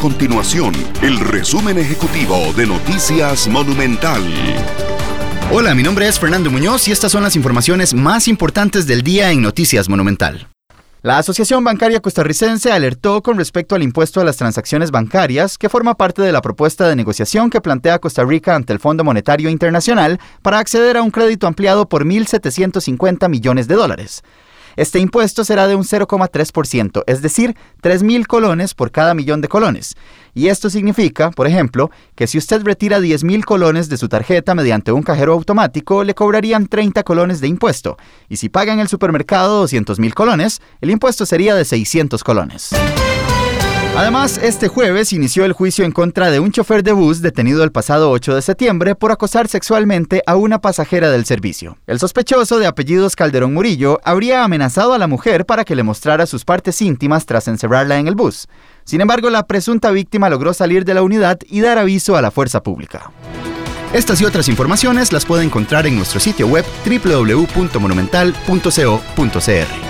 continuación el resumen ejecutivo de Noticias Monumental. Hola, mi nombre es Fernando Muñoz y estas son las informaciones más importantes del día en Noticias Monumental. La Asociación Bancaria Costarricense alertó con respecto al impuesto a las transacciones bancarias, que forma parte de la propuesta de negociación que plantea Costa Rica ante el Fondo Monetario Internacional para acceder a un crédito ampliado por 1.750 millones de dólares. Este impuesto será de un 0,3%, es decir, 3.000 colones por cada millón de colones. Y esto significa, por ejemplo, que si usted retira 10.000 colones de su tarjeta mediante un cajero automático, le cobrarían 30 colones de impuesto. Y si paga en el supermercado 200.000 colones, el impuesto sería de 600 colones. Además, este jueves inició el juicio en contra de un chofer de bus detenido el pasado 8 de septiembre por acosar sexualmente a una pasajera del servicio. El sospechoso de apellidos Calderón Murillo habría amenazado a la mujer para que le mostrara sus partes íntimas tras encerrarla en el bus. Sin embargo, la presunta víctima logró salir de la unidad y dar aviso a la fuerza pública. Estas y otras informaciones las puede encontrar en nuestro sitio web www.monumental.co.cr.